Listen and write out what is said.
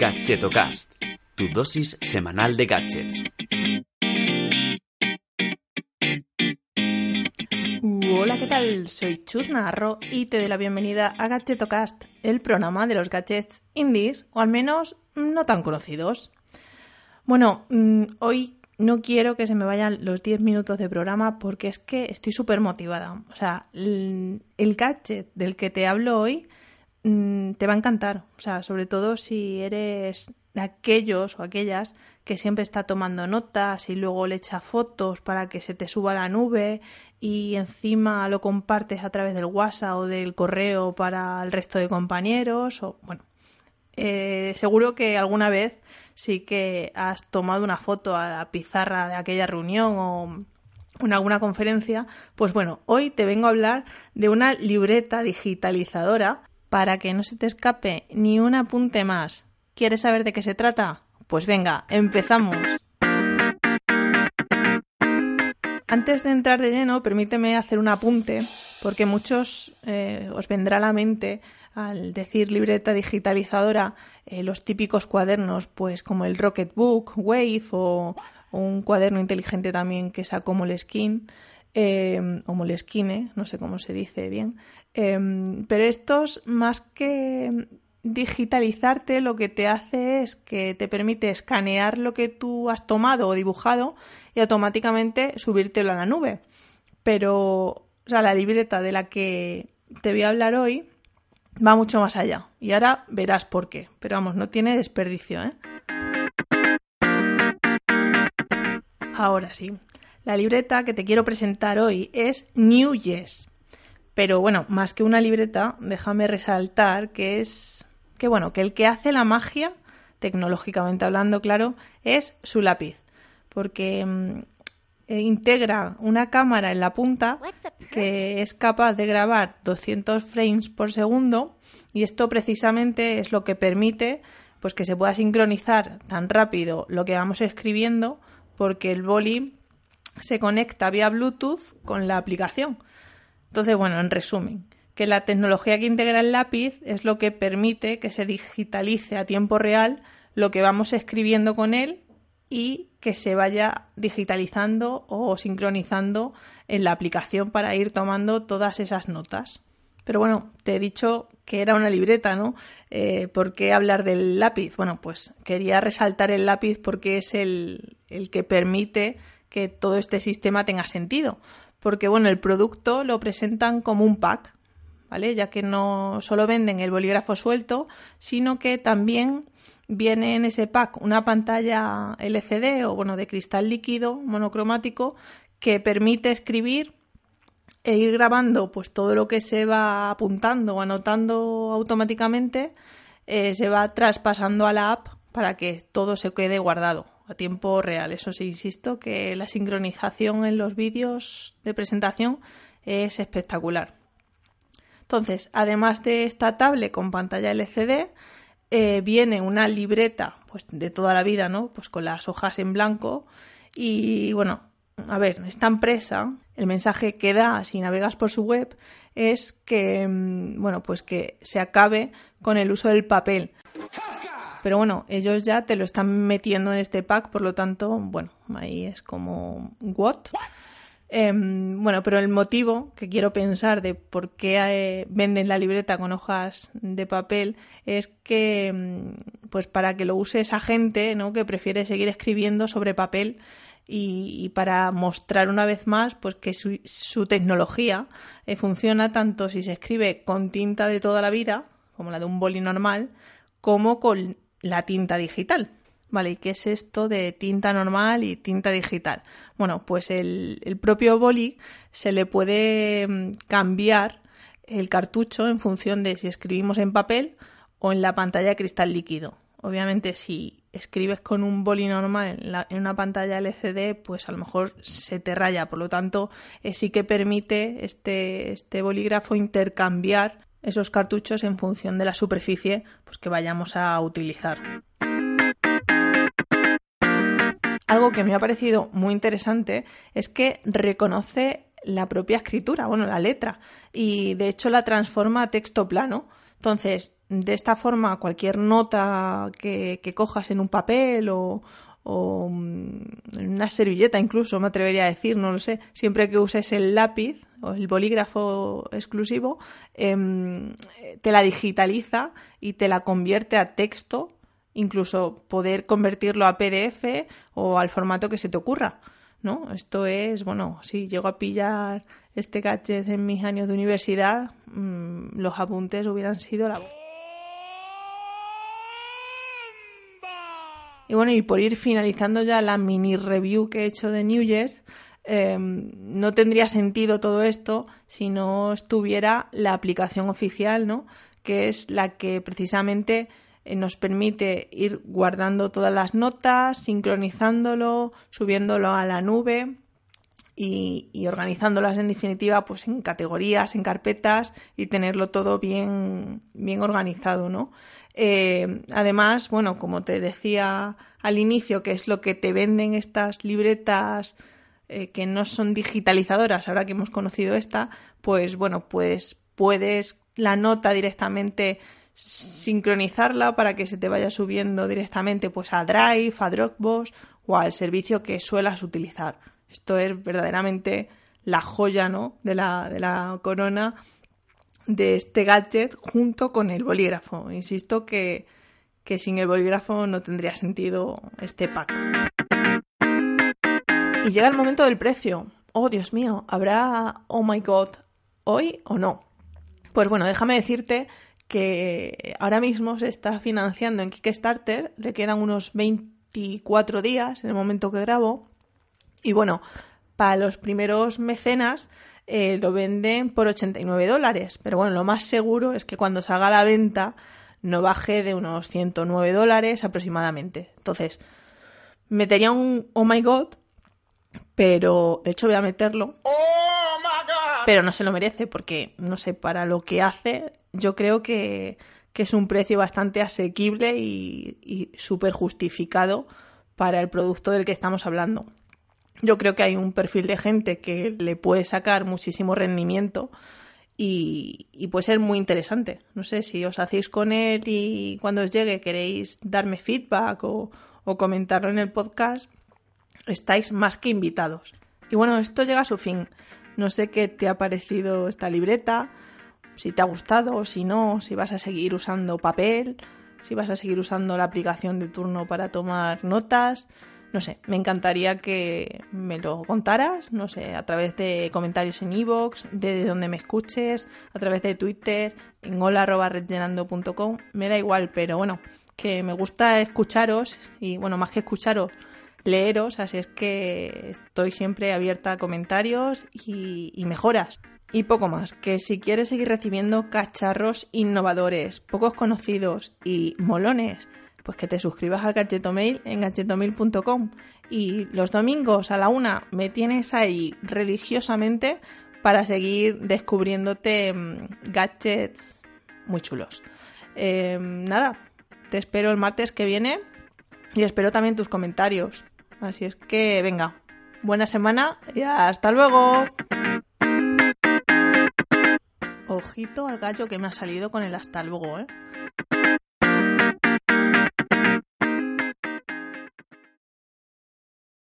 Gadgetocast, tu dosis semanal de gadgets. Hola, ¿qué tal? Soy Chus Narro y te doy la bienvenida a Gadgetocast, el programa de los gadgets indies, o al menos no tan conocidos. Bueno, mm, hoy no quiero que se me vayan los 10 minutos de programa porque es que estoy súper motivada. O sea, el gadget del que te hablo hoy mm, te va a encantar. O sea, sobre todo si eres de aquellos o aquellas que siempre está tomando notas y luego le echa fotos para que se te suba a la nube y encima lo compartes a través del WhatsApp o del correo para el resto de compañeros o bueno, eh, seguro que alguna vez sí que has tomado una foto a la pizarra de aquella reunión o en alguna conferencia, pues bueno, hoy te vengo a hablar de una libreta digitalizadora para que no se te escape ni un apunte más. ¿Quieres saber de qué se trata? Pues venga, empezamos. Antes de entrar de lleno, permíteme hacer un apunte, porque muchos eh, os vendrá a la mente al decir libreta digitalizadora eh, los típicos cuadernos, pues como el Rocketbook, Wave o, un cuaderno inteligente también que sacó Moleskine, eh, o Moleskine, no sé cómo se dice bien. Em, pero estos, más que digitalizarte, lo que te hace es que te permite escanear lo que tú has tomado o dibujado y automáticamente subírtelo a la nube. Pero, o sea, la libreta de la que te voy a hablar hoy va mucho más allá. Y ahora verás por qué. Pero vamos, no tiene desperdicio, ¿eh? Ahora sí. La libreta que te quiero presentar hoy es New Yes. Pero bueno, más que una libreta, déjame resaltar que es que bueno, que el que hace la magia, tecnológicamente hablando, claro, es su lápiz. Porque mm, e integra una cámara en la punta que es capaz de grabar 200 frames por segundo y esto precisamente es lo que permite pues que se pueda sincronizar tan rápido lo que vamos escribiendo porque el boli se conecta vía Bluetooth con la aplicación. Entonces, bueno, en resumen, que la tecnología que integra el lápiz es lo que permite que se digitalice a tiempo real lo que vamos escribiendo con él y que se vaya digitalizando o sincronizando en la aplicación para ir tomando todas esas notas. Pero bueno, te he dicho que era una libreta, ¿no? Eh, ¿Por qué hablar del lápiz? Bueno, pues quería resaltar el lápiz porque es el, el que permite que todo este sistema tenga sentido. Porque bueno, el producto lo presentan como un pack, ¿vale? Ya que no solo venden el bolígrafo suelto, sino que también viene en ese pack una pantalla LCD o bueno de cristal líquido monocromático que permite escribir e ir grabando pues todo lo que se va apuntando o anotando automáticamente eh, se va traspasando a la app para que todo se quede guardado a tiempo real. Eso sí, insisto que la sincronización en los vídeos de presentación es espectacular. Entonces, además de esta tablet con pantalla LCD, eh, viene una libreta pues de toda la vida, ¿no? Pues con las hojas en blanco y bueno, a ver, esta empresa, el mensaje que da si navegas por su web es que mm, bueno, pues que se acabe con el uso del papel. Pero bueno, ellos ya te lo están metiendo en este pack, por lo tanto, bueno, ahí es como what? Em, bueno, pero el motivo que quiero pensar de por qué eh, venden la libreta con hojas de papel es que, em, pues para que lo use esa gente, ¿no? Que prefiere seguir escribiendo sobre papel y, para mostrar una vez más, pues que su, tecnología eh, funciona tanto si se escribe con tinta de toda la vida, como la de un boli normal, como con la tinta digital. Vale, ¿y qué es esto de tinta normal y tinta digital? Bueno, pues el, propio boli se le puede mm, cambiar el cartucho en función de si escribimos en papel o en la pantalla de cristal líquido. Obviamente, si escribes con un boli normal en, una pantalla LCD, pues a lo mejor se te raya. Por lo tanto, eh, sí que permite este, este bolígrafo intercambiar esos cartuchos en función de la superficie pues, que vayamos a utilizar. Algo que me ha parecido muy interesante es que reconoce la propia escritura, bueno, la letra, y de hecho la transforma a texto plano. Entonces, de esta forma, cualquier nota que, que cojas en un papel o, o mm, una servilleta incluso, me atrevería a decir, no lo sé, siempre que uses el lápiz o el bolígrafo exclusivo, em, te la digitaliza y te la convierte a texto, incluso poder convertirlo a PDF o al formato que se te ocurra. ¿no? Esto es, bueno, si llego a pillar este gadget en mis años de universidad, mm, los apuntes hubieran sido la... Y bueno, y por ir finalizando ya la mini review que he hecho de New Year's, em, no tendría sentido todo esto si no estuviera la aplicación oficial, ¿no? Que es la que precisamente eh, nos permite ir guardando todas las notas, sincronizándolo, subiéndolo a la nube y, organizándolas en definitiva pues en categorías, en carpetas y tenerlo todo bien, bien organizado, ¿no? Eh, además, bueno, como te decía al inicio, que es lo que te venden estas libretas eh, que no son digitalizadoras, ahora que hemos conocido esta, pues bueno, pues puedes la nota directamente sincronizarla para que se te vaya subiendo directamente pues a Drive, a Dropbox o al servicio que suelas utilizar. Esto es verdaderamente la joya ¿no? de, la, de la corona de este gadget junto con el bolígrafo. Insisto que, que sin el bolígrafo no tendría sentido este pack. Y llega el momento del precio. Oh, Dios mío, ¿habrá Oh My God hoy o no? Pues bueno, déjame decirte que ahora mismo se está financiando en Kickstarter, le quedan unos 24 días en el momento que grabo. Y bueno, para los primeros mecenas eh, lo venden por 89 dólares. Pero bueno, lo más seguro es que cuando salga a la venta no baje de unos 109 dólares aproximadamente. Entonces, metería un Oh my God, pero de hecho voy a meterlo. Oh my God. Pero no se lo merece porque, no sé, para lo que hace yo creo que, es un precio bastante asequible y, y súper justificado para el producto del que estamos hablando. Yo creo que hay un perfil de gente que le puede sacar muchísimo rendimiento y, puede ser muy interesante. No sé si os hacéis con él y cuando os llegue queréis darme feedback o, o comentarlo en el podcast, estáis más que invitados. Y bueno, esto llega a su fin. No sé qué te ha parecido esta libreta si te ha gustado, si no, si vas a seguir usando papel, si vas a seguir usando la aplicación de turno para tomar notas. No sé, me encantaría que me lo contaras, no sé, a través de comentarios en iVoox, de donde me escuches, a través de Twitter, en hola.redllenando.com, me da igual, pero bueno, que me gusta escucharos y bueno, más que escucharos, leeros, así es que estoy siempre abierta a comentarios y, y mejoras. Y poco más, que si quieres seguir recibiendo cacharros innovadores, pocos conocidos y molones, pues que te suscribas al Gadgetomail en gadgetomail.com y los domingos a la una me tienes ahí religiosamente para seguir descubriéndote mm, gadgets muy chulos. Em, nada, te espero el martes que viene y espero también tus comentarios. Así es que venga, buena semana y hasta luego. Ojito al gallo que me ha salido con el hasta luego, ¿eh?